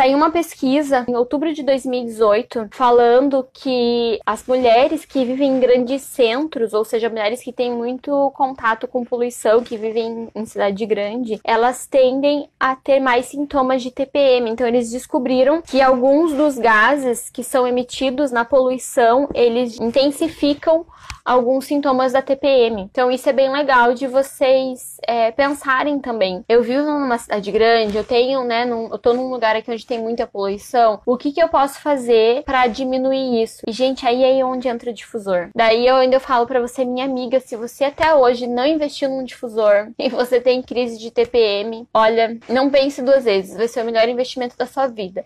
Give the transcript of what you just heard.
Saiu uma pesquisa em outubro de 2018 falando que as mulheres que vivem em grandes centros, ou seja, mulheres que têm muito contato com poluição, que vivem em cidade grande, elas tendem a ter mais sintomas de TPM. Então eles descobriram que alguns dos gases que são emitidos na poluição, eles intensificam alguns sintomas da TPM. Então isso é bem legal de vocês é, pensarem também. Eu vivo numa cidade grande, eu tenho, né, num, eu tô num lugar aqui onde tem muita poluição. O que que eu posso fazer para diminuir isso? E gente, aí é onde entra o difusor. Daí eu ainda falo para você, minha amiga, se você até hoje não investiu num difusor e você tem crise de TPM, olha, não pense duas vezes, vai ser o melhor investimento da sua vida.